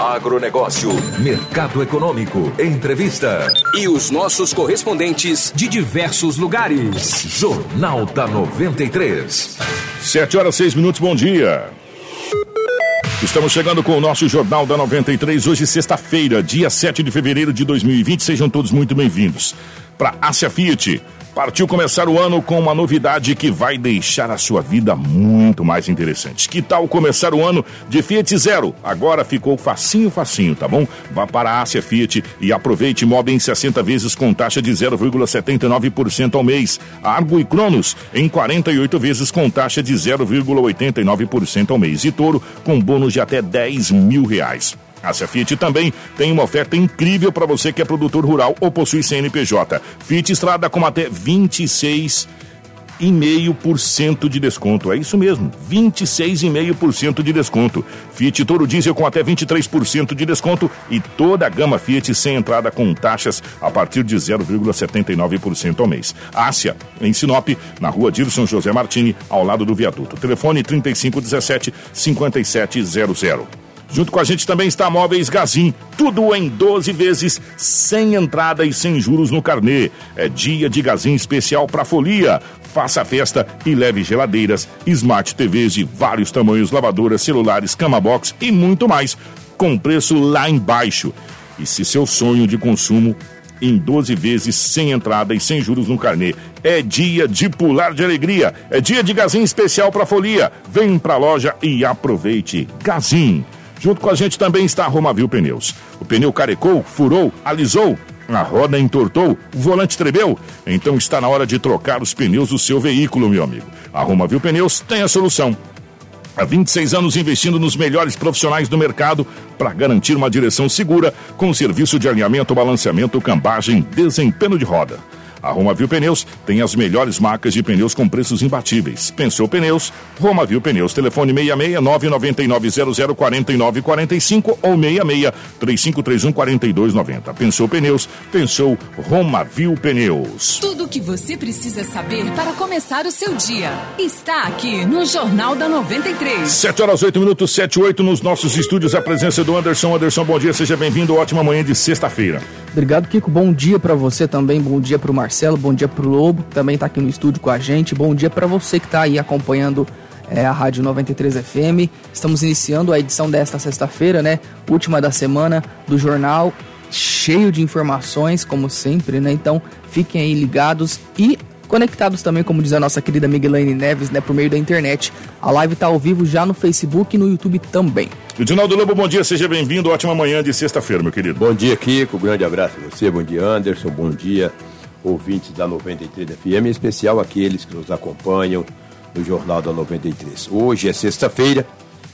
Agronegócio, mercado econômico, entrevista e os nossos correspondentes de diversos lugares. Jornal da 93. 7 horas 6 minutos, bom dia. Estamos chegando com o nosso Jornal da 93, hoje sexta-feira, dia 7 de fevereiro de 2020. Sejam todos muito bem-vindos. Para Ásia Fiat Partiu começar o ano com uma novidade que vai deixar a sua vida muito mais interessante. Que tal começar o ano de Fiat Zero? Agora ficou facinho, facinho, tá bom? Vá para a Ásia Fiat e aproveite mob em 60 vezes com taxa de 0,79% ao mês. Argo e Cronos em 48 vezes com taxa de 0,89% ao mês. E Toro com bônus de até 10 mil reais. A Fiat também tem uma oferta incrível para você que é produtor rural ou possui CNPJ. Fiat Estrada com até 26,5% de desconto. É isso mesmo, 26,5% de desconto. Fiat Toro Diesel com até 23% de desconto e toda a gama Fiat sem entrada com taxas a partir de 0,79% ao mês. Ásia, em Sinop, na rua Dirson José Martini, ao lado do viaduto. Telefone 3517 5700. Junto com a gente também está Móveis Gazin, tudo em 12 vezes, sem entrada e sem juros no carnê. É dia de Gazin especial para folia. Faça a festa e leve geladeiras, smart TVs de vários tamanhos, lavadoras, celulares, cama box e muito mais, com preço lá embaixo. E se seu sonho de consumo em 12 vezes, sem entrada e sem juros no carnê. É dia de pular de alegria. É dia de Gazin especial para folia. Vem pra loja e aproveite. Gazin. Junto com a gente também está a Romavil Pneus. O pneu carecou, furou, alisou, a roda entortou, o volante tremeu. Então está na hora de trocar os pneus do seu veículo, meu amigo. A Romavil Pneus tem a solução. Há 26 anos investindo nos melhores profissionais do mercado para garantir uma direção segura com serviço de alinhamento, balanceamento, cambagem, desempenho de roda. A Roma Viu Pneus tem as melhores marcas de pneus com preços imbatíveis. Pensou Pneus? Roma Viu Pneus. Telefone 66 999 49 45 ou 66 3531 4290. Pensou Pneus? Pensou Roma Viu Pneus. Tudo o que você precisa saber para começar o seu dia está aqui no Jornal da 93. 7 horas 8 minutos, 7 e 8 nos nossos estúdios. A presença do Anderson. Anderson, bom dia, seja bem-vindo. Ótima manhã de sexta-feira. Obrigado, Kiko. Bom dia para você também. Bom dia para o Marcelo. Bom dia para o Lobo, que também está aqui no estúdio com a gente. Bom dia para você que está aí acompanhando é, a Rádio 93 FM. Estamos iniciando a edição desta sexta-feira, né? Última da semana do jornal, cheio de informações, como sempre, né? Então fiquem aí ligados e conectados também, como diz a nossa querida Miguelane Neves, né, por meio da internet. A live está ao vivo já no Facebook e no YouTube também. Edinaldo Lobo, bom dia, seja bem-vindo. Ótima manhã de sexta-feira, meu querido. Bom dia, Kiko. Grande abraço a você. Bom dia, Anderson. Bom dia, ouvintes da 93 FM, em especial aqueles que nos acompanham no Jornal da 93. Hoje é sexta-feira,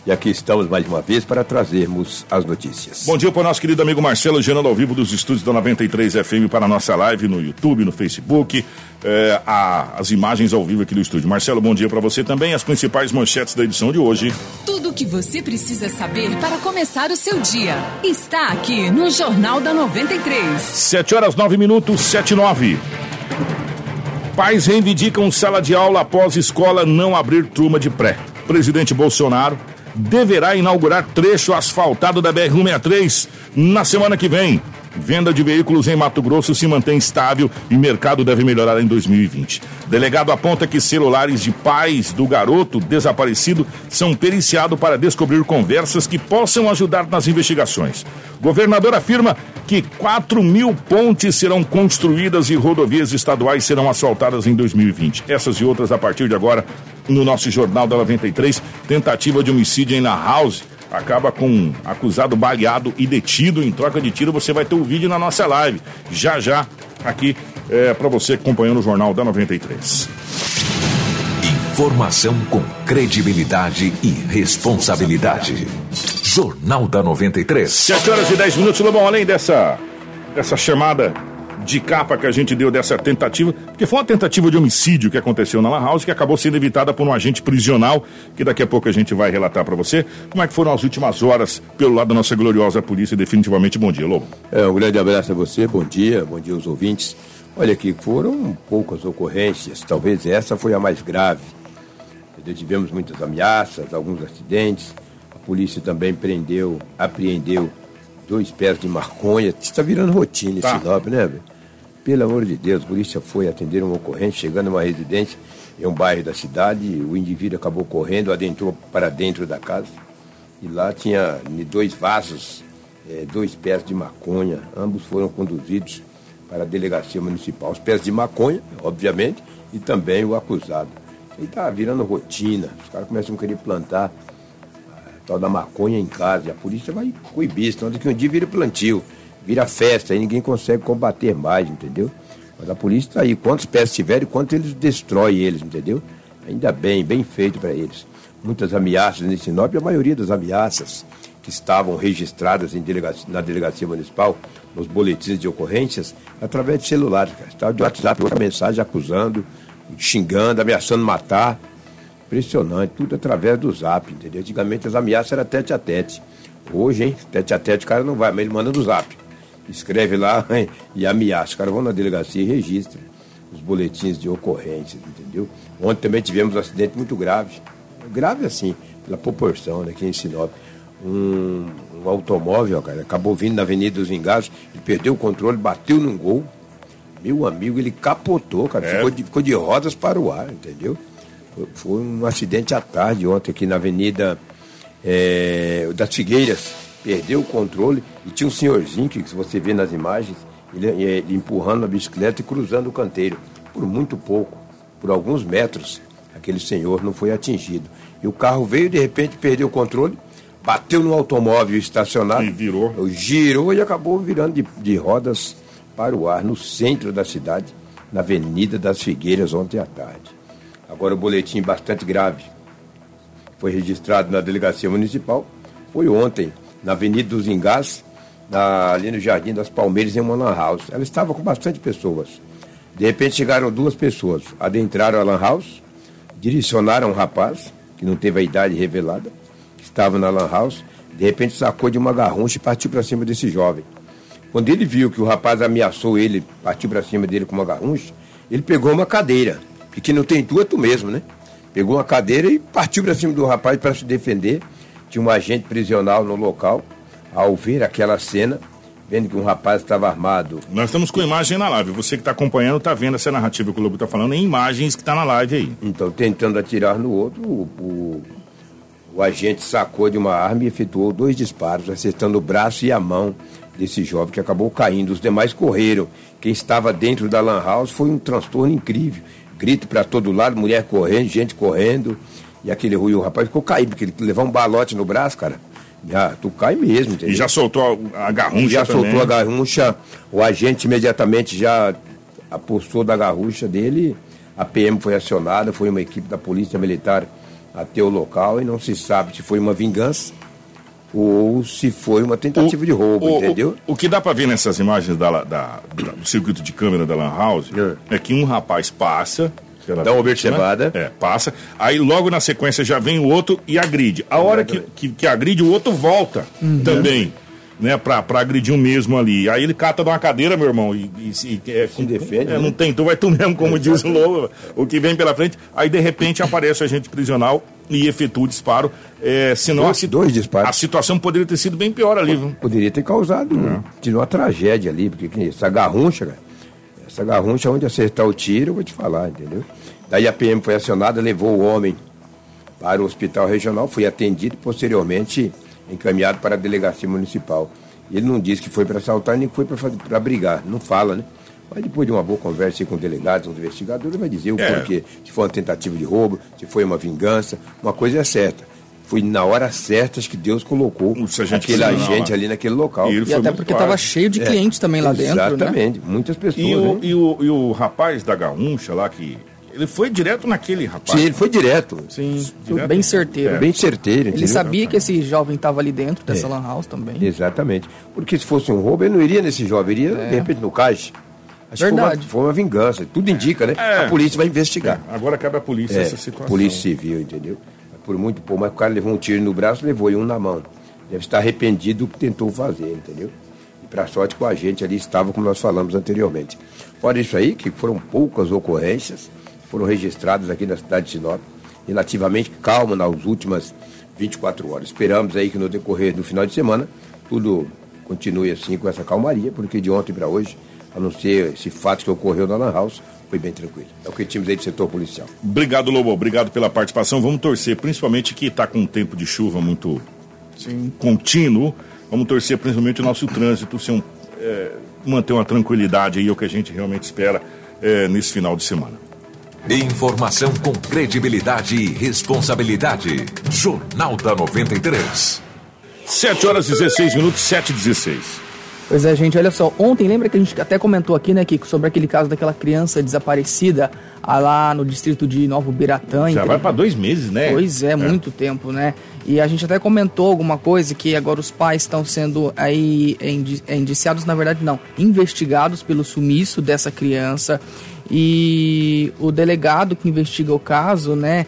e aqui estamos mais uma vez para trazermos as notícias. Bom dia para o nosso querido amigo Marcelo, gerando ao vivo dos estúdios da 93 FM para a nossa live no YouTube, no Facebook, é, a, as imagens ao vivo aqui do estúdio. Marcelo, bom dia para você também. As principais manchetes da edição de hoje. Tudo o que você precisa saber para começar o seu dia está aqui no Jornal da 93. 7 horas 9 minutos, 7 e 9. Pais reivindicam sala de aula após escola não abrir turma de pré. Presidente Bolsonaro deverá inaugurar trecho asfaltado da BR-163 na semana que vem. Venda de veículos em Mato Grosso se mantém estável e mercado deve melhorar em 2020. Delegado aponta que celulares de pais do garoto desaparecido são periciados para descobrir conversas que possam ajudar nas investigações. Governador afirma que 4 mil pontes serão construídas e rodovias estaduais serão asfaltadas em 2020. Essas e outras a partir de agora no nosso Jornal da 93. Tentativa de homicídio em La House acaba com um acusado baleado e detido em troca de tiro. Você vai ter o um vídeo na nossa live. Já já aqui é, para você acompanhando o Jornal da 93. Informação com credibilidade e responsabilidade. Jornal da 93. 7 horas e 10 minutos, Lobão. Além dessa, dessa chamada de capa que a gente deu dessa tentativa, porque foi uma tentativa de homicídio que aconteceu na La House, que acabou sendo evitada por um agente prisional, que daqui a pouco a gente vai relatar para você. Como é que foram as últimas horas pelo lado da nossa gloriosa polícia? Definitivamente bom dia, Lobo. É, um grande abraço a você, bom dia, bom dia aos ouvintes. Olha aqui, foram poucas ocorrências, talvez essa foi a mais grave. Tivemos muitas ameaças, alguns acidentes. A polícia também prendeu, apreendeu dois pés de maconha. Está virando rotina tá. esse Sinop, né, velho? Pelo amor de Deus, a polícia foi atender uma ocorrência, chegando a uma residência em um bairro da cidade, o indivíduo acabou correndo, adentrou para dentro da casa e lá tinha dois vasos, é, dois pés de maconha, ambos foram conduzidos para a delegacia municipal. Os pés de maconha, obviamente, e também o acusado. E está virando rotina, os caras começam a querer plantar a tal da maconha em casa, e a polícia vai coibir, senão daqui um dia vira plantio, vira festa, aí ninguém consegue combater mais, entendeu? Mas a polícia está aí, quantos pés tiverem, quanto eles destroem eles, entendeu? Ainda bem, bem feito para eles. Muitas ameaças nesse Sinop, a maioria das ameaças que estavam registradas delegacia, na delegacia municipal, nos boletins de ocorrências, através de celular. Estava de WhatsApp, outra mensagem acusando, xingando, ameaçando matar. Impressionante, tudo através do zap, entendeu? Antigamente as ameaças eram tete a tete. Hoje, hein, tete a tete o cara não vai, mas ele manda no zap. Escreve lá e ameaça. Os caras vão na delegacia e registram os boletins de ocorrências, entendeu? Ontem também tivemos um acidente muito grave. Grave assim, pela proporção, né, aqui em Sinop. Um, um automóvel, cara, acabou vindo na Avenida dos Engados, ele perdeu o controle, bateu num gol, meu amigo, ele capotou, cara. É. Ficou, de, ficou de rodas para o ar, entendeu? Foi, foi um acidente à tarde ontem aqui na Avenida é, das Figueiras. Perdeu o controle e tinha um senhorzinho que, se você vê nas imagens, ele, ele empurrando a bicicleta e cruzando o canteiro. Por muito pouco, por alguns metros, aquele senhor não foi atingido. E o carro veio, de repente, perdeu o controle, bateu no automóvel estacionado. E virou. Girou e acabou virando de, de rodas para o ar no centro da cidade, na Avenida das Figueiras, ontem à tarde. Agora, o boletim bastante grave foi registrado na delegacia municipal, foi ontem, na Avenida dos Engás, ali no Jardim das Palmeiras, em uma lan house. Ela estava com bastante pessoas. De repente chegaram duas pessoas, adentraram a lan house, direcionaram um rapaz, que não teve a idade revelada, que estava na lan house, de repente sacou de uma garruncha e partiu para cima desse jovem. Quando ele viu que o rapaz ameaçou ele, partiu para cima dele com uma garruncha, ele pegou uma cadeira. E que não tem tu, é tu mesmo, né? Pegou uma cadeira e partiu para cima do rapaz para se defender. Tinha um agente prisional no local. Ao ver aquela cena, vendo que um rapaz estava armado. Nós estamos com imagem na live. Você que está acompanhando está vendo essa narrativa que o Lobo está falando em imagens que está na live aí. Então, tentando atirar no outro, o, o, o agente sacou de uma arma e efetuou dois disparos, acertando o braço e a mão desse jovem que acabou caindo. Os demais correram. Quem estava dentro da Lan House foi um transtorno incrível. Grito para todo lado, mulher correndo, gente correndo. E aquele ruim, o rapaz ficou caído, porque ele levar um balote no braço, cara. Já, tu cai mesmo, entendeu? E já soltou a garrucha Já também. soltou a garrucha, o agente imediatamente já apostou da garrucha dele, a PM foi acionada, foi uma equipe da Polícia Militar até o local e não se sabe se foi uma vingança ou se foi uma tentativa o, de roubo, o, entendeu? O, o, que dá para ver nessas imagens da, da, da, do circuito de câmera da Lan House é, é que um rapaz passa. Dá uma observada. É, passa. Aí logo na sequência já vem o outro e agride. A hora que, que, que, agride, o outro volta uhum. também. Né, pra, pra agredir o mesmo ali. Aí ele cata de uma cadeira, meu irmão, e, e, e é, se defende. É, né? Não tem, tu vai tu mesmo, como diz o Lobo, o que vem pela frente. Aí de repente aparece o agente prisional e efetua o disparo. É, senão dois, a, dois disparos. a situação poderia ter sido bem pior ali. Viu? Poderia ter causado é. tirou uma tragédia ali, porque essa garruncha, cara, essa garruncha onde acertar o tiro, eu vou te falar, entendeu? Daí a PM foi acionada, levou o homem para o hospital regional, foi atendido e posteriormente encaminhado para a delegacia municipal. Ele não disse que foi para assaltar nem que foi para brigar, não fala, né? Mas depois de uma boa conversa com delegados, com investigadores, ele vai dizer o é. porquê. Se foi uma tentativa de roubo, se foi uma vingança. Uma coisa é certa. Foi na hora certa que Deus colocou aquele agente ali naquele local. E, e até porque estava cheio de é. clientes é, também lá dentro. Né? Exatamente, né? muitas pessoas. E o, e o, e o rapaz da Gaúcha lá que ele foi direto naquele rapaz. Sim, ele foi direto. Sim, direto. bem certeiro. É. Bem certeiro. Ele entendeu? sabia que esse jovem estava ali dentro dessa é. lan house também. Exatamente. Porque se fosse um roubo, ele não iria nesse jovem, iria é. de repente no caixa. Acho Verdade. Que foi, uma, foi uma vingança. Tudo indica, né? É. A polícia vai investigar. É. Agora cabe a polícia é, essa situação. Polícia civil, entendeu? Por muito pouco, mas o cara levou um tiro no braço, levou um na mão. Deve estar arrependido do que tentou fazer, entendeu? E para sorte com a gente ali estava, como nós falamos anteriormente. Fora isso aí, que foram poucas ocorrências, foram registradas aqui na cidade de Sinop, relativamente calma nas últimas 24 horas. Esperamos aí que no decorrer do final de semana tudo continue assim com essa calmaria, porque de ontem para hoje, a não ser esse fato que ocorreu na Lan House, foi bem tranquilo. É o que tínhamos aí do setor policial. Obrigado, Lobo. Obrigado pela participação. Vamos torcer, principalmente que está com um tempo de chuva muito Sim. contínuo. Vamos torcer principalmente o nosso trânsito ser um, é, manter uma tranquilidade aí, é o que a gente realmente espera é, nesse final de semana. Informação com credibilidade e responsabilidade. Jornal da 93. 7 horas 16 minutos, 7 e 16. Pois é, gente, olha só, ontem lembra que a gente até comentou aqui, né, Kiko, sobre aquele caso daquela criança desaparecida ah, lá no distrito de Novo Biratã. Já vai para dois meses, né? Pois é, é, muito tempo, né? E a gente até comentou alguma coisa que agora os pais estão sendo aí indiciados, na verdade não, investigados pelo sumiço dessa criança. E o delegado que investiga o caso, né,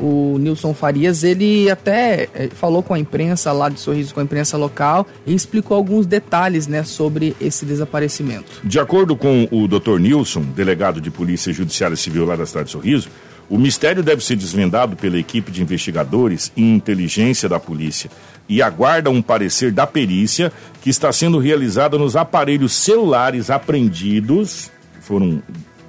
o Nilson Farias, ele até eh, falou com a imprensa lá de Sorriso, com a imprensa local, e explicou alguns detalhes né, sobre esse desaparecimento. De acordo com o Dr. Nilson, delegado de Polícia Judiciária Civil lá da cidade de Sorriso, o mistério deve ser desvendado pela equipe de investigadores e inteligência da polícia e aguarda um parecer da perícia que está sendo realizada nos aparelhos celulares apreendidos, foram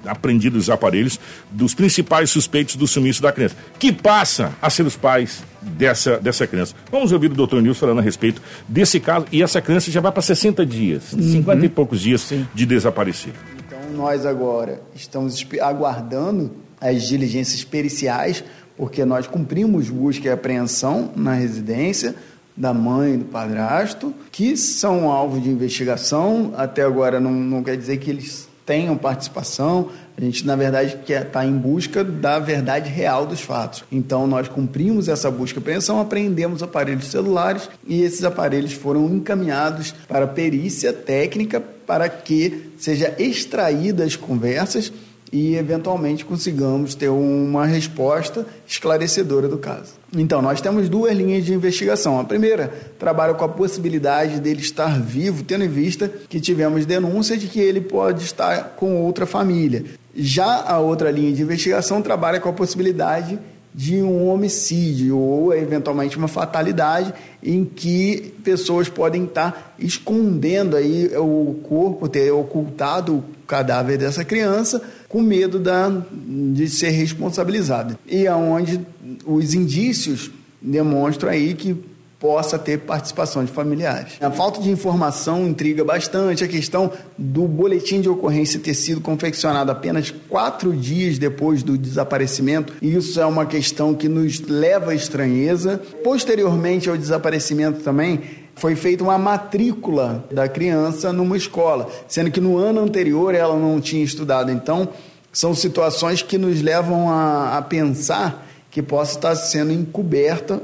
apreendidos os aparelhos dos principais suspeitos do sumiço da criança, que passa a ser os pais dessa, dessa criança. Vamos ouvir o doutor Nilson falando a respeito desse caso, e essa criança já vai para 60 dias, uhum. 50 e poucos dias Sim. de desaparecer. Então nós agora estamos aguardando as diligências periciais, porque nós cumprimos busca e apreensão na residência, da mãe e do padrasto, que são alvo de investigação. Até agora não, não quer dizer que eles tenham participação. A gente, na verdade, quer estar tá em busca da verdade real dos fatos. Então, nós cumprimos essa busca e apreensão, apreendemos aparelhos celulares e esses aparelhos foram encaminhados para perícia técnica para que seja extraídas as conversas e eventualmente consigamos ter uma resposta esclarecedora do caso. Então, nós temos duas linhas de investigação. A primeira trabalha com a possibilidade dele estar vivo, tendo em vista que tivemos denúncia de que ele pode estar com outra família. Já a outra linha de investigação trabalha com a possibilidade de um homicídio ou eventualmente uma fatalidade em que pessoas podem estar escondendo aí o corpo, ter ocultado o cadáver dessa criança com medo da, de ser responsabilizado. E aonde os indícios demonstram aí que possa ter participação de familiares. A falta de informação intriga bastante a questão do boletim de ocorrência ter sido confeccionado apenas quatro dias depois do desaparecimento. Isso é uma questão que nos leva à estranheza. Posteriormente ao desaparecimento também, foi feita uma matrícula da criança numa escola, sendo que no ano anterior ela não tinha estudado. Então, são situações que nos levam a, a pensar que possa estar sendo encoberta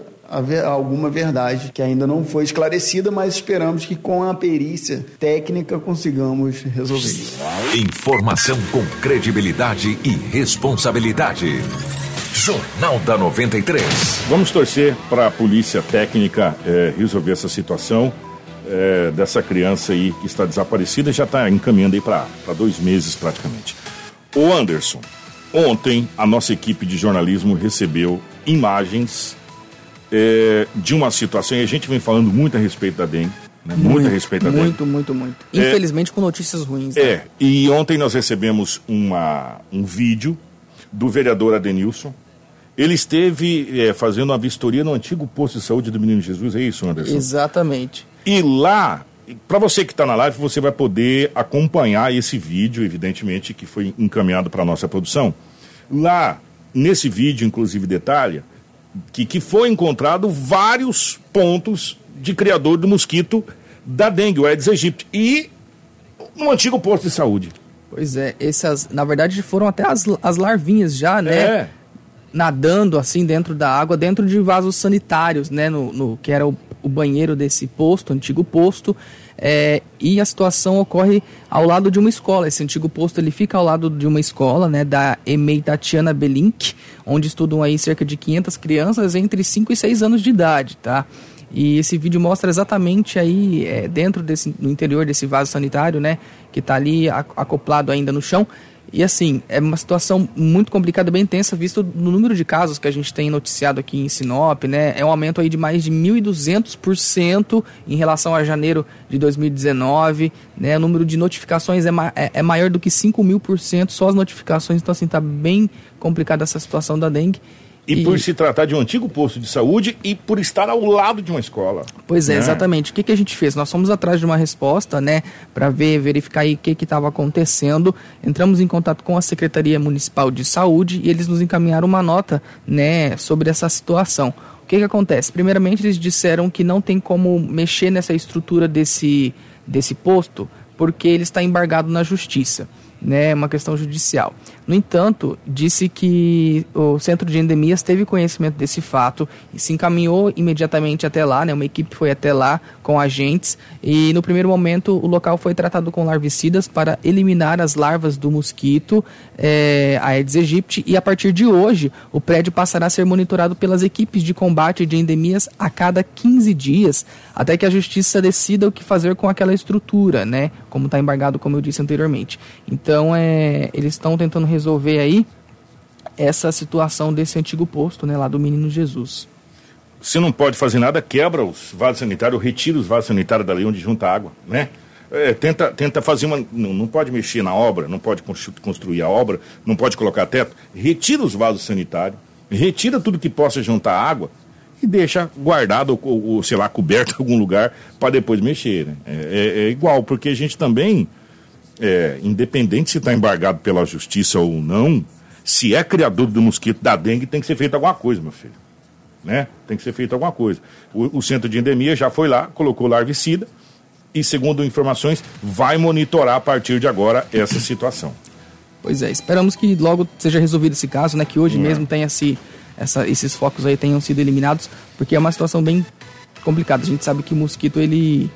alguma verdade que ainda não foi esclarecida, mas esperamos que com a perícia técnica consigamos resolver. Informação com credibilidade e responsabilidade. Jornal da 93. Vamos torcer para a polícia técnica é, resolver essa situação é, dessa criança aí que está desaparecida, já está encaminhando aí para dois meses praticamente. O Anderson, ontem a nossa equipe de jornalismo recebeu imagens é, de uma situação, e a gente vem falando muito a respeito da dengue, né? muito, muito, a respeito da muito, dengue. Muito, muito, muito. É. Infelizmente é, com notícias ruins. Né? É, e ontem nós recebemos uma, um vídeo do vereador Adenilson. Ele esteve é, fazendo uma vistoria no antigo posto de saúde do Menino Jesus, é isso, Anderson? Exatamente. E lá, para você que está na live, você vai poder acompanhar esse vídeo, evidentemente, que foi encaminhado para a nossa produção. Lá, nesse vídeo, inclusive, detalha que, que foi encontrado vários pontos de criador do mosquito da dengue, o Aedes aegypti, e no antigo posto de saúde. Pois é, essas, na verdade, foram até as, as larvinhas já, né? É. Nadando assim dentro da água, dentro de vasos sanitários, né? No, no que era o, o banheiro desse posto, antigo posto. É, e a situação ocorre ao lado de uma escola. Esse antigo posto ele fica ao lado de uma escola, né, da EMEI Tatiana Belink, onde estudam aí cerca de 500 crianças entre 5 e 6 anos de idade, tá? E esse vídeo mostra exatamente aí é, dentro desse, no interior desse vaso sanitário, né, que está ali acoplado ainda no chão, E assim, é uma situação muito complicada, bem tensa, visto no número de casos que a gente tem noticiado aqui em Sinop, né? É um aumento aí de mais de 1.200% em relação a janeiro de 2019, né? O número de notificações é, ma é, é maior do que 5 mil por cento, só as notificações, então assim, tá bem complicada essa situação da dengue. E, e, por se tratar de um antigo posto de saúde e por estar ao lado de uma escola. Pois é, né? exatamente. O que, que a gente fez? Nós fomos atrás de uma resposta, né, para ver, verificar aí o que estava acontecendo. Entramos em contato com a Secretaria Municipal de Saúde e eles nos encaminharam uma nota, né, sobre essa situação. O que, que acontece? Primeiramente, eles disseram que não tem como mexer nessa estrutura desse, desse posto porque ele está embargado na justiça né, uma questão judicial. No entanto, disse que o Centro de Endemias teve conhecimento desse fato e se encaminhou imediatamente até lá, né, uma equipe foi até lá com agentes e no primeiro momento o local foi tratado com larvicidas para eliminar as larvas do mosquito é, Aedes aegypti e a partir de hoje o prédio passará a ser monitorado pelas equipes de combate de endemias a cada 15 dias até que a justiça decida o que fazer com aquela estrutura, né, como está embargado, como eu disse anteriormente. Então, é, eles estão tentando resolver aí essa situação desse antigo posto, né, lá do Menino Jesus. Se não pode fazer nada, quebra os vasos sanitários, retira os vasos sanitários dali onde junta água, né? É, tenta, tenta fazer uma. Não, não pode mexer na obra, não pode construir a obra, não pode colocar teto. Retira os vasos sanitários, retira tudo que possa juntar água e deixa guardado ou, ou sei lá, coberto em algum lugar para depois mexer. Né? É, é, é, igual, porque a gente também é, independente se está embargado pela justiça ou não, se é criador do mosquito da dengue, tem que ser feito alguma coisa, meu filho. Né? Tem que ser feito alguma coisa. O, o centro de endemia já foi lá, colocou larvicida e, segundo informações, vai monitorar a partir de agora essa situação. Pois é, esperamos que logo seja resolvido esse caso, né? Que hoje é. mesmo tenha se, essa, esses focos aí tenham sido eliminados, porque é uma situação bem complicada. A gente sabe que o mosquito ele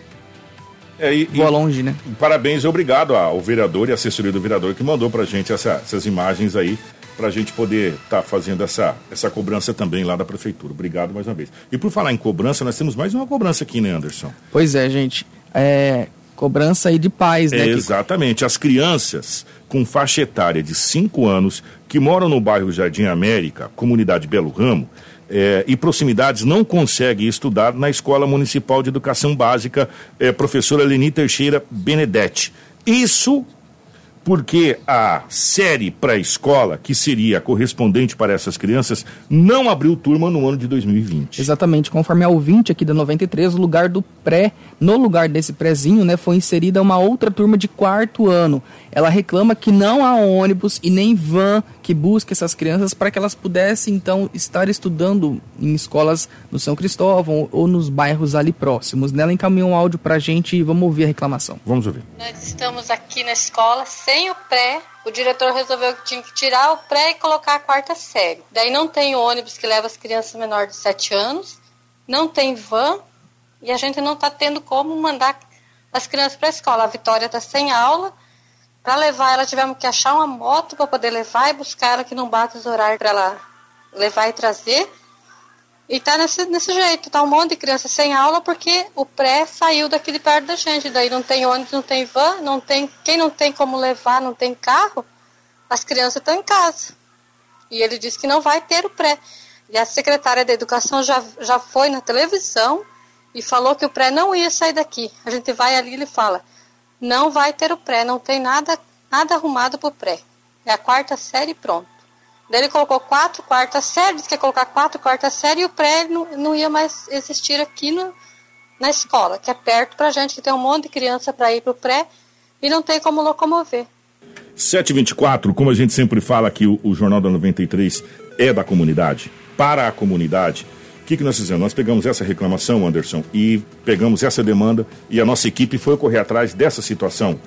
é, e, Voa longe, né? Parabéns e obrigado ao vereador e assessoria do vereador que mandou pra gente essa, essas imagens aí, pra gente poder estar tá fazendo essa, essa cobrança também lá da prefeitura. Obrigado mais uma vez. E por falar em cobrança, nós temos mais uma cobrança aqui, né, Anderson? Pois é, gente. É, cobrança aí de pais, né? É, exatamente. As crianças com faixa etária de 5 anos que moram no bairro Jardim América, comunidade Belo Ramo, é, e proximidades não consegue estudar na Escola Municipal de Educação Básica, é, professora Leni Teixeira Benedetti. Isso porque a série pré-escola, que seria correspondente para essas crianças, não abriu turma no ano de 2020. Exatamente, conforme a ouvinte aqui da 93, o lugar do pré, no lugar desse prézinho, né, foi inserida uma outra turma de quarto ano. Ela reclama que não há ônibus e nem van que busque essas crianças para que elas pudessem então estar estudando em escolas no São Cristóvão ou nos bairros ali próximos. Nela encaminhou um áudio para a gente e vamos ouvir a reclamação. Vamos ouvir. Nós estamos aqui na escola sem o pré. O diretor resolveu que tinha que tirar o pré e colocar a quarta série. Daí não tem ônibus que leva as crianças menores de 7 anos, não tem van e a gente não está tendo como mandar as crianças para a escola. A Vitória está sem aula para levar ela, tivemos que achar uma moto para poder levar e buscar ela que não bate os horários para ela levar e trazer. E tá nesse, nesse jeito, tá um monte de criança sem aula porque o pré saiu daqui de perto da gente. Daí não tem ônibus, não tem van, não tem. Quem não tem como levar, não tem carro, as crianças estão em casa. E ele disse que não vai ter o pré. E a secretária da educação já, já foi na televisão e falou que o pré não ia sair daqui. A gente vai ali e ele fala: não vai ter o pré, não tem nada, nada arrumado para o pré. É a quarta série pronto. Daí ele colocou quatro quartas séries, quer colocar quatro quartas séries e o pré não, não ia mais existir aqui no, na escola, que é perto para gente, que tem um monte de criança para ir para o pré e não tem como locomover. 724, como a gente sempre fala aqui, o, o Jornal da 93 é da comunidade, para a comunidade. O que, que nós fizemos? Nós pegamos essa reclamação, Anderson, e pegamos essa demanda e a nossa equipe foi correr atrás dessa situação.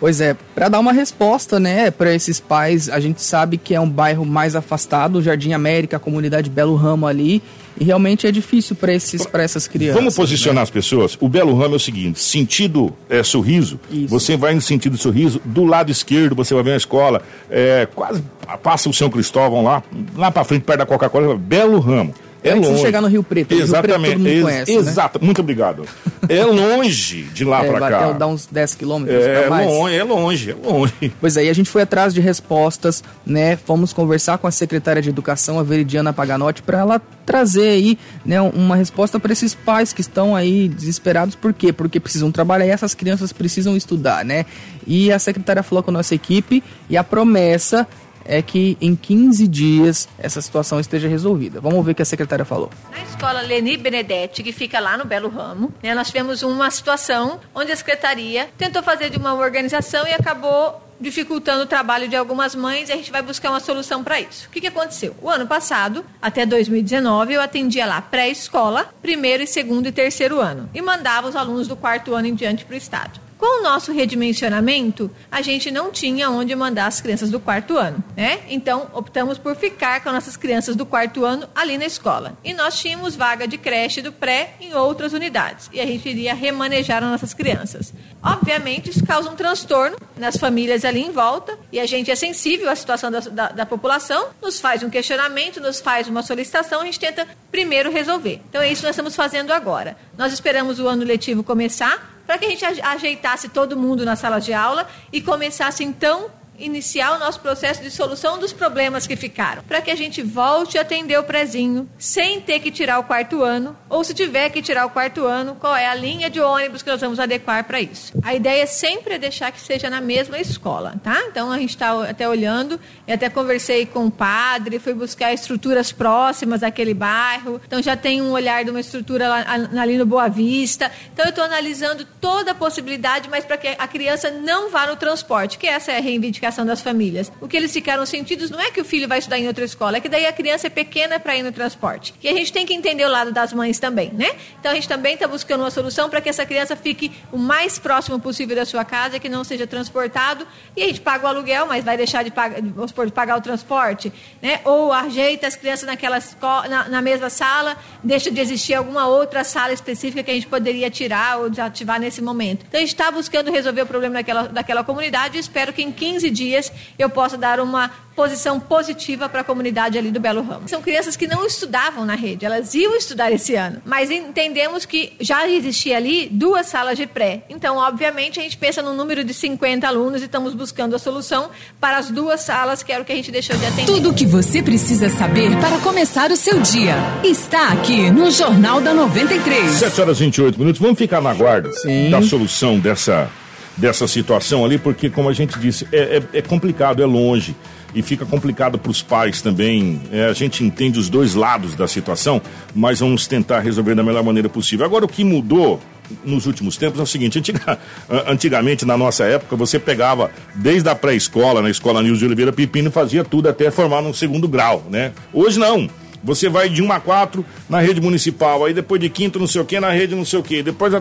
Pois é, para dar uma resposta, né, para esses pais, a gente sabe que é um bairro mais afastado, Jardim América, a comunidade Belo Ramo ali, e realmente é difícil para esses para essas crianças. Vamos posicionar né? as pessoas. O Belo Ramo é o seguinte: sentido é sorriso. Isso. Você vai no sentido sorriso, do lado esquerdo você vai ver a escola, é, quase passa o São Cristóvão lá, lá para frente perto da Coca-Cola, Belo Ramo. É Antes longe. de chegar no Rio Preto. Exatamente. Rio Preto todo mundo ex- conhece, né? Exato. Muito obrigado. É longe de lá É, pra vai cá. dar uns 10 quilômetros É pra mais. longe, é longe, é longe. Pois aí, a gente foi atrás de respostas, né? Fomos conversar com a secretária de Educação, a Veridiana Paganotti, para ela trazer aí, né, uma resposta para esses pais que estão aí desesperados. Por quê? Porque precisam trabalhar e essas crianças precisam estudar, né? E a secretária falou com a nossa equipe e a promessa é que em 15 dias essa situação esteja resolvida. Vamos ver o que a secretária falou. Na escola Leni Benedetti, que fica lá no Belo Ramo, né, nós tivemos uma situação onde a secretaria tentou fazer de uma organização e acabou dificultando o trabalho de algumas mães e a gente vai buscar uma solução para isso. O que, que aconteceu? O ano passado, até 2019, eu atendia lá pré-escola, primeiro e segundo e terceiro ano e mandava os alunos do quarto ano em diante para o estado. Com o nosso redimensionamento, a gente não tinha onde mandar as crianças do quarto ano, né? Então, optamos por ficar com nossas crianças do quarto ano ali na escola. E nós tínhamos vaga de creche do pré em outras unidades. E a gente iria remanejar as nossas crianças. Obviamente, isso causa um transtorno nas famílias ali em volta. E a gente é sensível à situação da, da, da população, nos faz um questionamento, nos faz uma solicitação, a gente tenta primeiro resolver. Então, é isso que nós estamos fazendo agora. Nós esperamos o ano letivo começar para que a gente ajeitasse todo mundo nas salas de aula e começasse então iniciar o nosso processo de solução dos problemas que ficaram, para que a gente volte a atender o prezinho sem ter que tirar o quarto ano, ou se tiver que tirar o quarto ano, qual é a linha de ônibus que nós vamos adequar para isso. A ideia sempre é deixar que seja na mesma escola, tá? Então a gente está até olhando, eu até conversei com o padre, fui buscar estruturas próximas àquele bairro, então já tem um olhar de uma estrutura lá, ali no Boa Vista, então eu estou analisando toda a possibilidade, mas para que a criança não vá no transporte, que essa é a reivindicação das famílias. O que eles ficaram sentidos não é que o filho vai estudar em outra escola, é que daí a criança é pequena para ir no transporte. E a gente tem que entender o lado das mães também, né? Então a gente também está buscando uma solução para que essa criança fique o mais próximo possível da sua casa, que não seja transportado. E a gente paga o aluguel, mas vai deixar de pagar, de pagar o transporte, né? Ou ajeita as crianças naquela escola, na, na mesma sala, deixa de existir alguma outra sala específica que a gente poderia tirar ou desativar nesse momento. Então a gente está buscando resolver o problema daquela, daquela comunidade e espero que em 15 dias eu possa dar uma posição positiva para a comunidade ali do Belo Ramo. São crianças que não estudavam na rede, elas iam estudar esse ano, mas entendemos que já existia ali duas salas de pré. Então, obviamente, a gente pensa no número de 50 alunos e estamos buscando a solução para as duas salas, que era o que a gente deixou de atender. Tudo o que você precisa saber para começar o seu dia está aqui no Jornal da 93. 7 horas e 28 minutos. Vamos ficar na guarda Sim. da solução dessa, dessa situação ali, porque, como a gente disse, é, é, é complicado, é longe. E fica complicado para os pais também. É, a gente entende os dois lados da situação, mas vamos tentar resolver da melhor maneira possível. Agora, o que mudou nos últimos tempos é o seguinte: antiga, antigamente, na nossa época, você pegava desde a pré-escola, na escola Nilson de Oliveira Pepino, fazia tudo até formar no segundo grau, né? Hoje não. Você vai de 1 a 4 na rede municipal, aí depois de quinto não sei o que, na rede não sei o que. Depois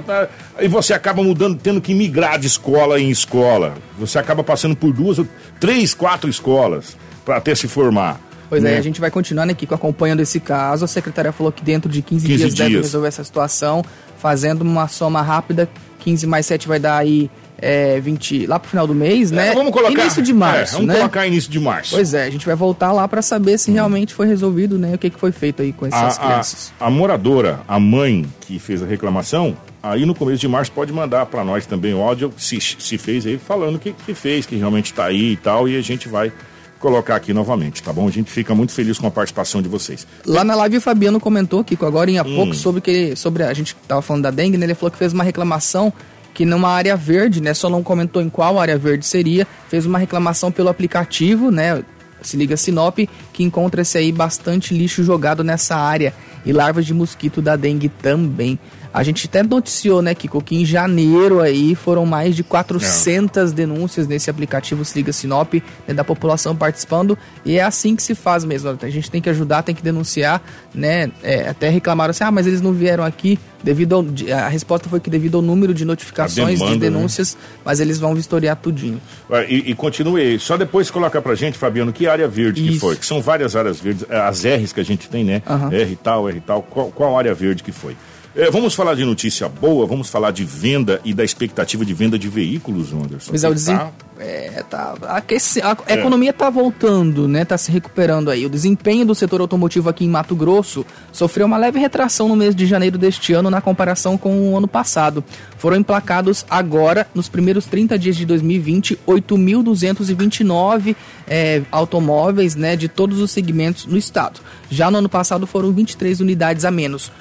aí você acaba mudando, tendo que migrar de escola em escola. Você acaba passando por duas, três, quatro escolas para até se formar. Pois né? é, a gente vai continuando aqui acompanhando esse caso. A secretária falou que dentro de 15, 15 dias, deve dias. resolver essa situação, fazendo uma soma rápida. 15 mais 7 vai dar aí é, 20 lá pro final do mês, né? É, vamos colocar. Início de março, é, vamos né? colocar início de março. Pois é, a gente vai voltar lá para saber se realmente foi resolvido, né? O que, que foi feito aí com essas a, crianças. a, a moradora, a mãe que fez a reclamação, aí no começo de março pode mandar para nós também o áudio, se, se fez aí, falando o que, que fez, que realmente está aí e tal, e a gente vai colocar aqui novamente, tá bom? A gente fica muito feliz com a participação de vocês. Lá na live o Fabiano comentou, Kiko, agora em há Hum. pouco, sobre que sobre a gente tava falando da dengue, né? Ele falou que fez uma reclamação que numa área verde, né? Só não comentou em qual área verde seria, fez uma reclamação pelo aplicativo, né? Se liga Sinop, que encontra-se aí bastante lixo jogado nessa área e larvas de mosquito da dengue também. A gente até noticiou, né, Kiko, que em janeiro aí foram mais de 400 denúncias nesse aplicativo Se Liga Sinop, né, da população participando, e é assim que se faz mesmo. A gente tem que ajudar, tem que denunciar, né? É, até reclamaram assim, ah, mas eles não vieram aqui devido ao, a resposta foi que devido ao número de notificações, demanda, de denúncias, mas eles vão vistoriar tudinho. E, e continue aí. Só depois coloca pra gente, Fabiano, que área verde que Isso. foi. Que são várias áreas verdes, eh, as R's que a gente tem, né? Aham. R tal, R tal. Qual, qual área verde que foi? Eh, vamos falar de notícia boa, vamos falar de venda e da expectativa de venda de veículos, Anderson. Pois é, o tá- é, tá, aquece, a, é. economia está voltando, né? Está se recuperando aí. O desempenho do setor automotivo aqui em Mato Grosso sofreu uma leve retração no mês de janeiro deste ano na comparação com o ano passado. Foram emplacados agora, nos primeiros 30 dias de 2020, 8.229 é, automóveis né, de todos os segmentos no estado. Já no ano passado foram 23 unidades a menos,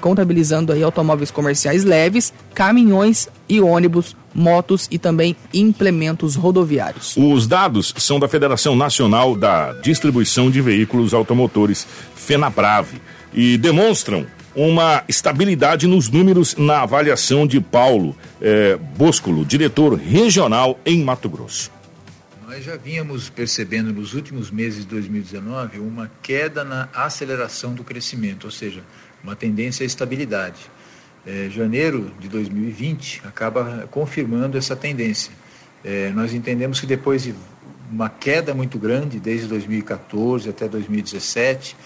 contabilizando aí automóveis comerciais leves, caminhões e ônibus, motos e também implementos rodoviários. Os dados são da Federação Nacional da Distribuição de Veículos Automotores, FENABRAVE, e demonstram uma estabilidade nos números na avaliação de Paulo eh, Boscolo, diretor regional em Mato Grosso. Nós já vínhamos percebendo nos últimos meses de 2019 uma queda na aceleração do crescimento, ou seja, uma tendência à estabilidade. É, janeiro de 2020 acaba confirmando essa tendência. É, nós entendemos que depois de uma queda muito grande, desde 2014 até 2017,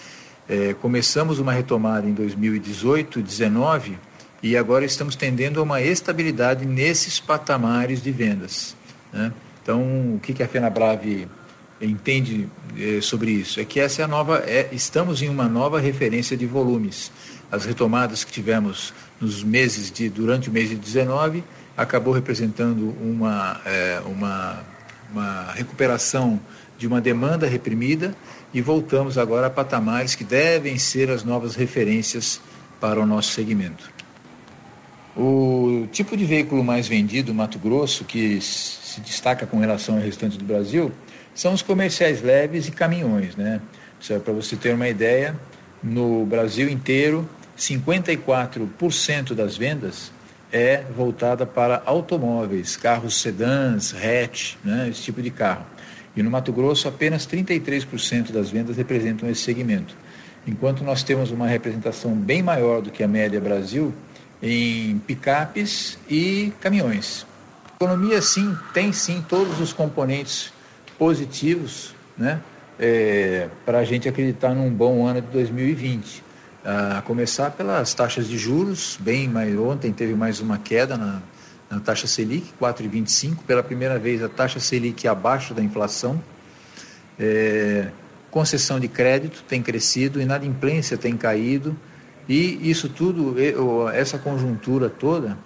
é, começamos uma retomada em 2018, 2019 e agora estamos tendendo a uma estabilidade nesses patamares de vendas. Né? Então, o que, que a FenaBrave entende é, sobre isso? É que essa é a nova, é, estamos em uma nova referência de volumes. As retomadas que tivemos nos meses de, durante o mês de 19 acabou representando uma, é, uma, uma recuperação de uma demanda reprimida e voltamos agora a patamares que devem ser as novas referências para o nosso segmento. O tipo de veículo mais vendido, Mato Grosso, que se destaca com relação ao restante do Brasil, são os comerciais leves e caminhões. Né? Para você ter uma ideia, no Brasil inteiro, 54% das vendas é voltada para automóveis, carros sedãs, hatch, né? esse tipo de carro. E no Mato Grosso, apenas 33% das vendas representam esse segmento. Enquanto nós temos uma representação bem maior do que a média Brasil em picapes e caminhões. A economia, sim, tem sim todos os componentes positivos né, é, para a gente acreditar num bom ano de 2020. A começar pelas taxas de juros, bem, mas ontem teve mais uma queda na, na taxa Selic, 4,25, pela primeira vez a taxa Selic abaixo da inflação. É, concessão de crédito tem crescido, inadimplência tem caído, e isso tudo, essa conjuntura toda,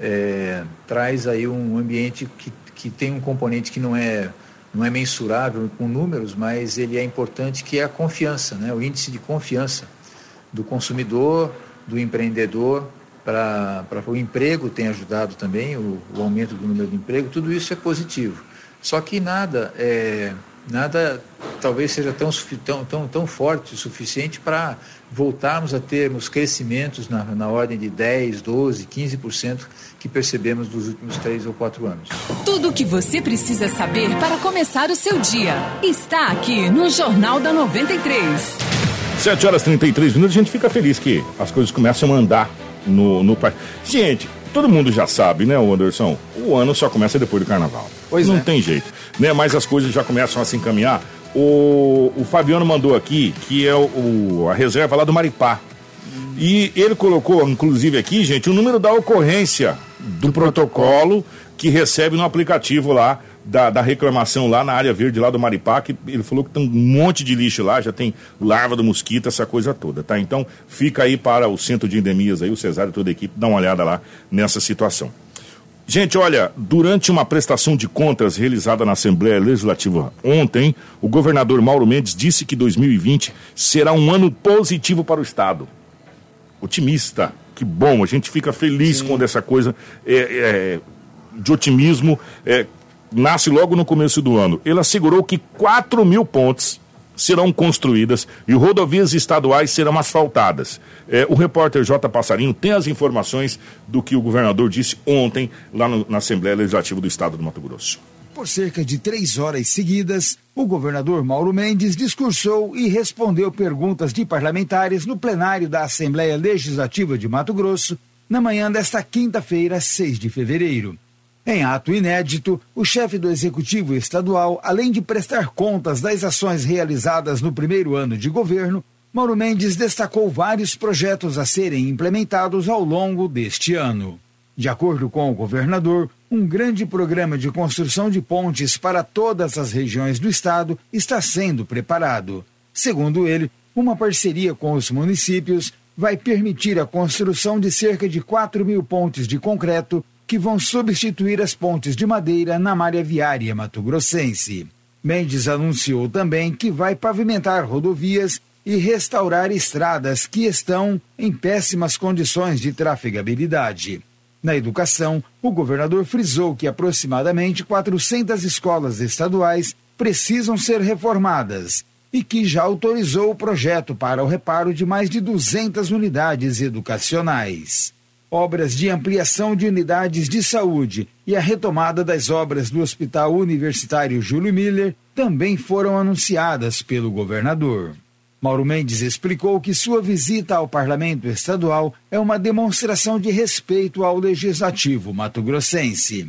é, traz aí um ambiente que, que tem um componente que não é, não é mensurável com números, mas ele é importante, que é a confiança, né? o índice de confiança do consumidor, do empreendedor, para o emprego tem ajudado também, o, o, aumento do número de emprego, tudo isso é positivo. Só que nada, é, nada talvez seja tão, tão, tão, tão forte o suficiente para voltarmos a termos crescimentos na, na ordem de 10, 12, 15% que percebemos nos últimos três ou quatro anos. Tudo o que você precisa saber para começar o seu dia está aqui no Jornal da 93. 7 horas e 33 minutos, a gente fica feliz que as coisas começam a andar no, no país. Gente, todo mundo já sabe, né, Anderson? O ano só começa depois do carnaval. Pois Não é. tem jeito, né? Mas as coisas já começam a se encaminhar. O, o Fabiano mandou aqui que é o, o a reserva lá do Maripá. E ele colocou, inclusive aqui, gente, o número da ocorrência do, do protocolo, protocolo que recebe no aplicativo lá da, da, reclamação lá na área verde lá do Maripá, que ele falou que tem um monte de lixo lá, já tem larva do mosquito, essa coisa toda, tá? Então fica aí para o centro de endemias aí, o Cesário e toda a equipe, dá uma olhada lá nessa situação. Gente, olha, durante uma prestação de contas realizada na Assembleia Legislativa ontem, o governador Mauro Mendes disse que 2020 será um ano positivo para o Estado. Otimista, que bom, a gente fica feliz Sim. quando essa coisa é, é, de otimismo é, nasce logo no começo do ano. Ele assegurou que 4 mil pontes serão construídas e rodovias estaduais serão asfaltadas. É, o repórter J. Passarinho tem as informações do que o governador disse ontem lá no, na Assembleia Legislativa do Estado do Mato Grosso. Por cerca de três horas seguidas, o governador Mauro Mendes discursou e respondeu perguntas de parlamentares no plenário da Assembleia Legislativa de Mato Grosso na manhã desta quinta-feira, 6 de fevereiro. Em ato inédito, o chefe do Executivo Estadual, além de prestar contas das ações realizadas no primeiro ano de governo, Mauro Mendes destacou vários projetos a serem implementados ao longo deste ano. De acordo com o governador, um grande programa de construção de pontes para todas as regiões do estado está sendo preparado. Segundo ele, uma parceria com os municípios vai permitir a construção de cerca de 4 mil pontes de concreto que vão substituir as pontes de madeira na malha viária mato-grossense. Mendes anunciou também que vai pavimentar rodovias e restaurar estradas que estão em péssimas condições de trafegabilidade. Na educação, o governador frisou que aproximadamente 400 escolas estaduais precisam ser reformadas e que já autorizou o projeto para o reparo de mais de 200 unidades educacionais. Obras de ampliação de unidades de saúde e a retomada das obras do Hospital Universitário Júlio Miller também foram anunciadas pelo governador. Mauro Mendes explicou que sua visita ao parlamento estadual é uma demonstração de respeito ao legislativo mato-grossense.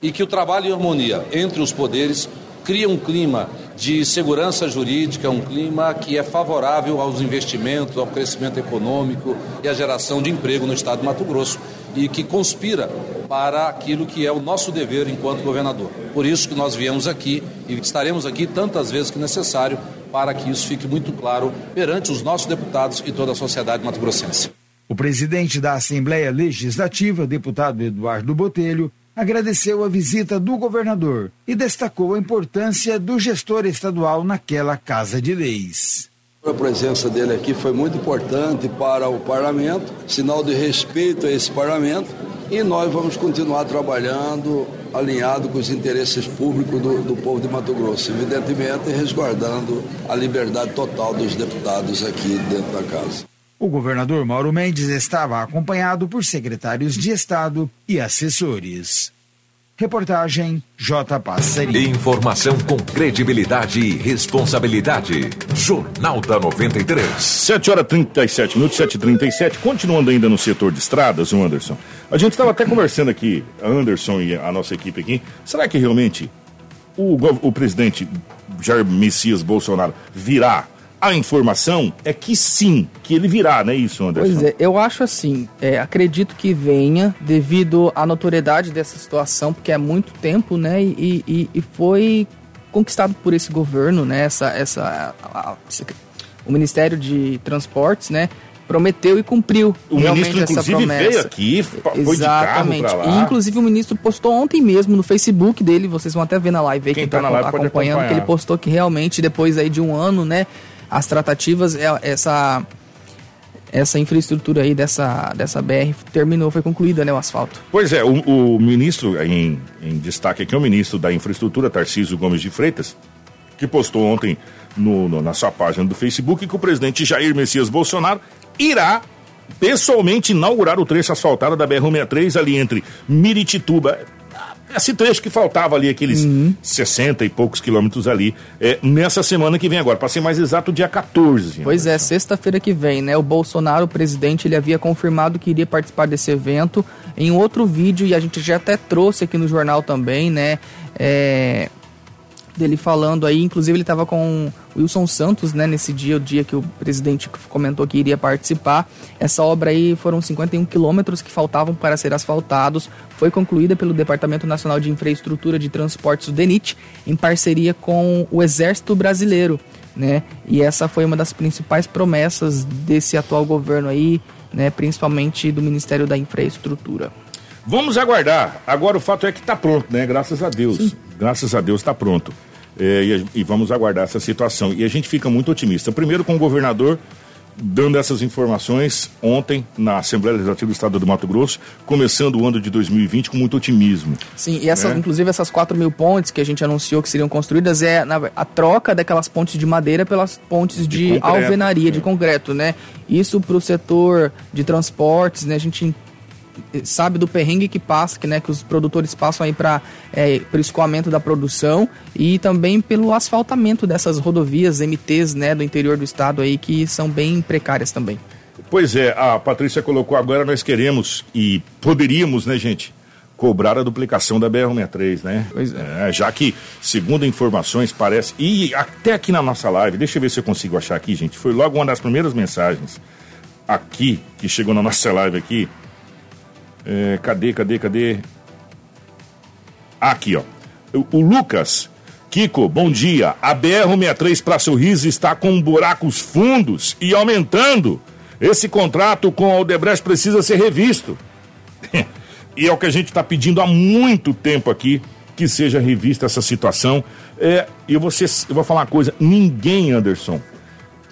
E que o trabalho em harmonia entre os poderes cria um clima de segurança jurídica, um clima que é favorável aos investimentos, ao crescimento econômico e à geração de emprego no estado do Mato Grosso e que conspira para aquilo que é o nosso dever enquanto governador. Por isso que nós viemos aqui e estaremos aqui tantas vezes que necessário para que isso fique muito claro perante os nossos deputados e toda a sociedade mato-grossense. O presidente da Assembleia Legislativa, deputado Eduardo Botelho, agradeceu a visita do governador e destacou a importância do gestor estadual naquela Casa de Leis. A presença dele aqui foi muito importante para o parlamento, sinal de respeito a esse parlamento, e nós vamos continuar trabalhando alinhado com os interesses públicos do, do povo de Mato Grosso, evidentemente resguardando a liberdade total dos deputados aqui dentro da casa. O governador Mauro Mendes estava acompanhado por secretários de Estado e assessores. Reportagem J. Passarinho. Informação com credibilidade e responsabilidade. Jornal da 93. 7 horas 37 minutos, 7h37. Continuando ainda no setor de estradas, o Anderson. A gente estava até conversando aqui, Anderson e a nossa equipe aqui. Será que realmente o, o presidente Jair Messias Bolsonaro virá a informação é que sim, que ele virá, não é isso, Anderson? Pois é, eu acho assim, é, acredito que venha devido à notoriedade dessa situação, porque é muito tempo, né, e, e, e foi conquistado por esse governo, né, essa, essa, a, a, o Ministério de Transportes, né, prometeu e cumpriu o realmente ministro, essa promessa. veio aqui, foi Exatamente. de carro pra E, lá. inclusive o ministro postou ontem mesmo no Facebook dele, vocês vão até ver na live aí Quem quem tá tá live acompanhando, que ele postou que realmente depois aí de um ano, né, as tratativas, é- essa essa infraestrutura aí dessa, dessa BR terminou, foi concluída, né, o asfalto. Pois é, o, o ministro, em, em destaque aqui, é o ministro da Infraestrutura, Tarcísio Gomes de Freitas, que postou ontem no, no- na sua página do Facebook que o presidente Jair Messias Bolsonaro irá pessoalmente inaugurar o trecho asfaltado da BR-163 ali entre Miritituba. Esse trecho que faltava ali, aqueles 60 e poucos quilômetros ali, é, nessa semana que vem agora, para ser mais exato, dia 14. Pois é, sexta-feira que vem, né? O Bolsonaro, o presidente, ele havia confirmado que iria participar desse evento em outro vídeo e a gente já até trouxe aqui no jornal também, né? É, dele falando aí, inclusive ele estava com Wilson Santos, né, nesse dia, o dia que o presidente comentou que iria participar. Essa obra aí foram 51 quilômetros que faltavam para ser asfaltados. Foi concluída pelo Departamento Nacional de Infraestrutura de Transportes, o DENIT, em parceria com o Exército Brasileiro, né? E essa foi uma das principais promessas desse atual governo aí, né, principalmente do Ministério da Infraestrutura. Vamos aguardar. Agora o fato é que está pronto, né? Graças a Deus. Graças a Deus está pronto. É, e, e vamos aguardar essa situação. E a gente fica muito otimista. Primeiro com o governador dando essas informações ontem na Assembleia Legislativa do Estado do Mato Grosso, começando o ano de 2020 com muito otimismo. Sim, e essas, né? inclusive essas 4 mil pontes que a gente anunciou que seriam construídas é na- a troca daquelas pontes de madeira pelas pontes de, concreto, alvenaria, é. de concreto, né? Isso para o setor de transportes, né? A gente sabe do perrengue que passa, que, né, que os produtores passam aí para é, o escoamento da produção e também pelo asfaltamento dessas rodovias MTs, né, do interior do estado aí que são bem precárias também. Pois é, a Patrícia colocou agora, nós queremos e poderíamos, né, gente, cobrar a duplicação da BR-163, né? Pois é. Já que, segundo informações, parece. E até aqui na nossa live, deixa eu ver se eu consigo achar aqui, gente. Foi logo uma das primeiras mensagens aqui, que chegou na nossa live aqui. É, cadê, cadê, cadê? Aqui, ó. O, Lucas. Kiko, bom dia. A BR-63 para Sorriso está com buracos fundos e aumentando. Esse contrato com a Odebrecht precisa ser revisto. e é o que a gente está pedindo há muito tempo aqui, que seja revista essa situação. É, e você, eu vou falar uma coisa: ninguém, Anderson,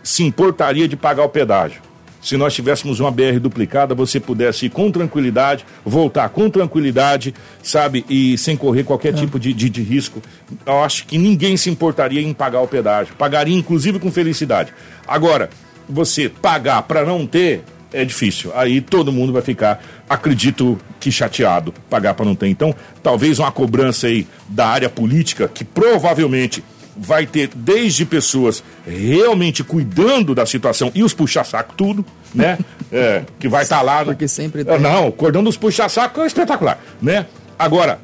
se importaria de pagar o pedágio. Se nós tivéssemos uma BR duplicada, você pudesse ir com tranquilidade, voltar com tranquilidade, sabe, e sem correr qualquer é. tipo de, de, de risco. Eu acho que ninguém se importaria em pagar o pedágio. Pagaria, inclusive, com felicidade. Agora, você pagar para não ter, é difícil. Aí todo mundo vai ficar, acredito que chateado, pagar para não ter. Então, talvez uma cobrança aí da área política, que provavelmente vai ter desde pessoas realmente cuidando da situação e os puxa-saco tudo, né? É, que vai estar tá lá. Porque sempre tem. Não, o cordão dos puxa-saco é espetacular, né? Agora,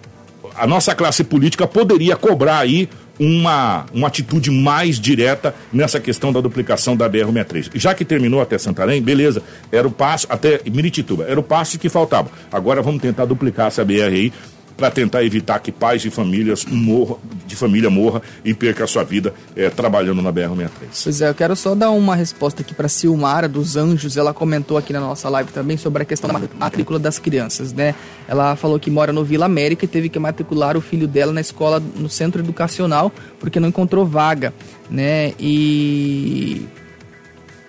a nossa classe política poderia cobrar aí uma, uma atitude mais direta nessa questão da duplicação da BR-63. Já que terminou até Santarém, beleza, era o passo, até Miritituba, era o passo que faltava. Agora vamos tentar duplicar essa BR aí para tentar evitar que pais de famílias morra, de família morra e perca a sua vida é, trabalhando na BR-63. Pois é, eu quero só dar uma resposta aqui para Silmara dos Anjos. Ela comentou aqui na nossa live também sobre a questão da matrícula das crianças, né? Ela falou que mora no Vila América e teve que matricular o filho dela na escola no centro educacional porque não encontrou vaga, né? E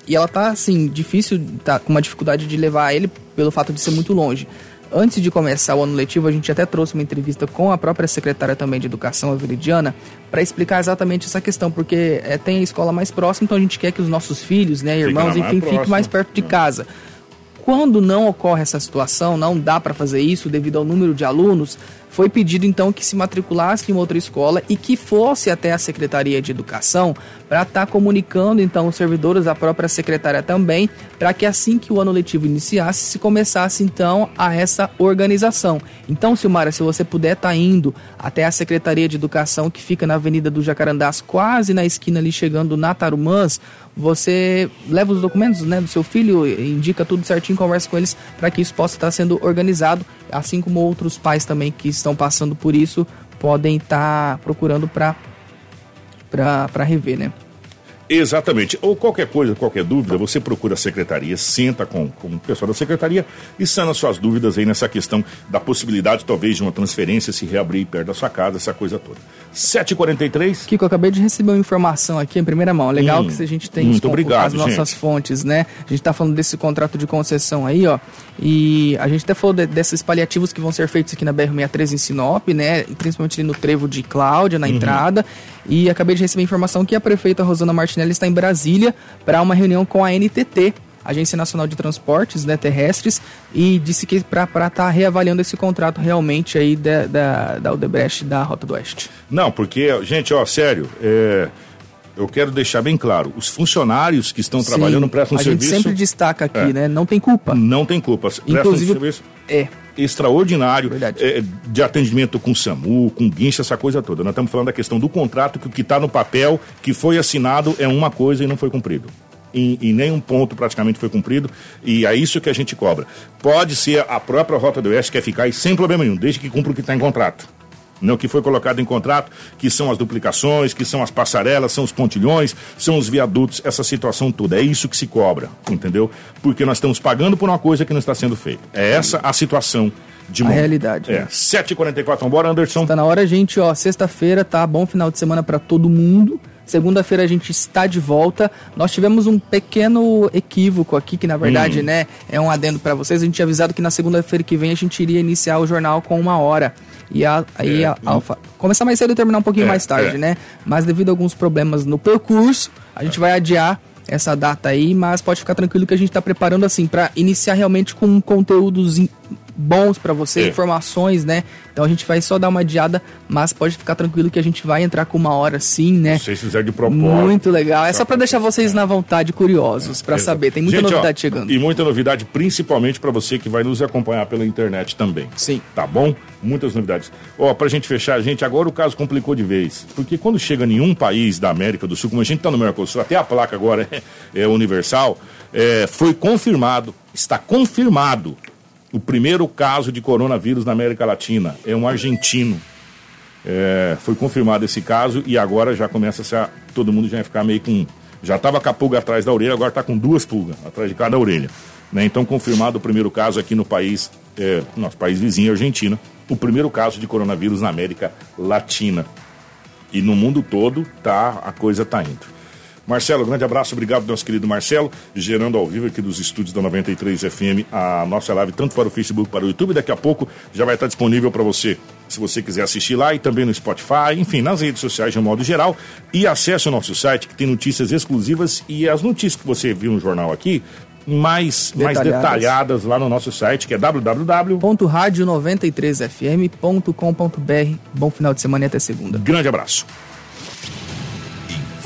e ela tá assim, difícil, tá com uma dificuldade de levar ele pelo fato de ser muito longe. Antes de começar o ano letivo, a gente até trouxe uma entrevista com a própria secretária também de Educação, a Viridiana, para explicar exatamente essa questão, porque é, tem a escola mais próxima, então a gente quer que os nossos filhos, né, irmãos, enfim, fiquem mais perto de casa. Quando não ocorre essa situação, não dá para fazer isso devido ao número de alunos, foi pedido então que se matriculasse em outra escola e que fosse até a Secretaria de Educação para estar tá comunicando então os servidores, a própria secretária também, para que assim que o ano letivo iniciasse, se começasse então a essa organização. Então, Silmara, se você puder estar tá indo até a Secretaria de Educação que fica na Avenida do Jacarandás, quase na esquina ali chegando na Tarumãs, você leva os documentos né, do seu filho, indica tudo certinho, conversa com eles para que isso possa estar tá sendo organizado assim como outros pais também que estão passando por isso podem estar tá procurando para para rever, né? Exatamente. Ou qualquer coisa, qualquer dúvida, você procura a secretaria, senta com, com o pessoal da secretaria e sana suas dúvidas aí nessa questão da possibilidade, talvez, de uma transferência se reabrir perto da sua casa, essa coisa toda. 7h43. Kiko, eu acabei de receber uma informação aqui em primeira mão. Legal hum, que a gente tem muito obrigado, as nossas gente. fontes, né? A gente está falando desse contrato de concessão aí, ó. E a gente até falou de, desses paliativos que vão ser feitos aqui na BR-63 em Sinop, né? Principalmente ali no trevo de Cláudia, na uhum. entrada. E acabei de receber informação que a prefeita Rosana Martinelli está em Brasília para uma reunião com a NTT, Agência Nacional de Transportes né, Terrestres, e disse que para estar tá reavaliando esse contrato realmente aí da, da, da Odebrecht da Rota do Oeste. Não, porque, gente, ó, sério, é, eu quero deixar bem claro, os funcionários que estão Sim, trabalhando prestam serviço... A gente sempre destaca aqui, é, né? Não tem culpa. Não tem culpa. Inclusive, um serviço... É extraordinário é, de atendimento com SAMU, com guincha, essa coisa toda. Nós estamos falando da questão do contrato, que o que está no papel, que foi assinado, é uma coisa e não foi cumprido. Em, em, nenhum ponto praticamente foi cumprido, e é isso que a gente cobra. Pode ser a própria Rota do Oeste que quer ficar sem problema nenhum, desde que cumpra o que está em contrato não né, que foi colocado em contrato, que são as duplicações, que são as passarelas, são os pontilhões, são os viadutos, essa situação toda. É isso que se cobra, entendeu? Porque nós estamos pagando por uma coisa que não está sendo feita. É essa a situação de a realidade. É, 7h44, vambora, Anderson. Está na hora, gente, ó, sexta-feira, tá? Bom final de semana para todo mundo. Segunda-feira a gente está de volta. Nós tivemos um pequeno equívoco aqui, que na verdade, hum. né, é um adendo para vocês. A gente tinha avisado que na segunda-feira que vem a gente iria iniciar o jornal com uma hora. E a, aí é, a Alfa. Começar mais cedo e terminar um pouquinho é, mais tarde, é. né? Mas devido a alguns problemas no percurso, a gente vai adiar essa data aí, mas pode ficar tranquilo que a gente está preparando assim para iniciar realmente com conteúdos bons para você, é. informações, né? Então a gente vai só dar uma adiada, mas pode ficar tranquilo que a gente vai entrar com uma hora sim, né? Vocês fizeram de propósito. Muito legal. É só para deixar vocês na vontade, curiosos, para saber. Tem muita gente, novidade ó, chegando. E muita novidade, principalmente para você que vai nos acompanhar pela internet também. Sim. Tá bom? Muitas novidades. Ó, pra gente fechar, gente, agora o caso complicou de vez. Porque quando chega em nenhum país da América do Sul, como a gente tá no Mercosul, até a placa agora é, é universal, é, foi confirmado, está confirmado o primeiro caso de coronavírus na América Latina é um argentino. É, foi confirmado esse caso e agora já começa a ser, todo mundo já vai ficar meio com. Já estava com a pulga atrás da orelha, agora está com duas pulgas atrás de cada orelha. Né? Então, confirmado o primeiro caso aqui no país, é, nosso país vizinho, Argentina, o primeiro caso de coronavírus na América Latina. E no mundo todo, tá, a coisa tá indo. Marcelo, grande abraço, obrigado, nosso querido Marcelo, gerando ao vivo aqui dos estúdios da 93 FM a nossa live, tanto para o Facebook para o YouTube. Daqui a pouco já vai estar disponível para você, se você quiser assistir lá e também no Spotify, enfim, nas redes sociais de um modo geral. E acesse o nosso site que tem notícias exclusivas e as notícias que você viu no jornal aqui, mais detalhadas, mais detalhadas lá no nosso site, que é www.radio93fm.com.br. Bom final de semana e até segunda. Grande abraço.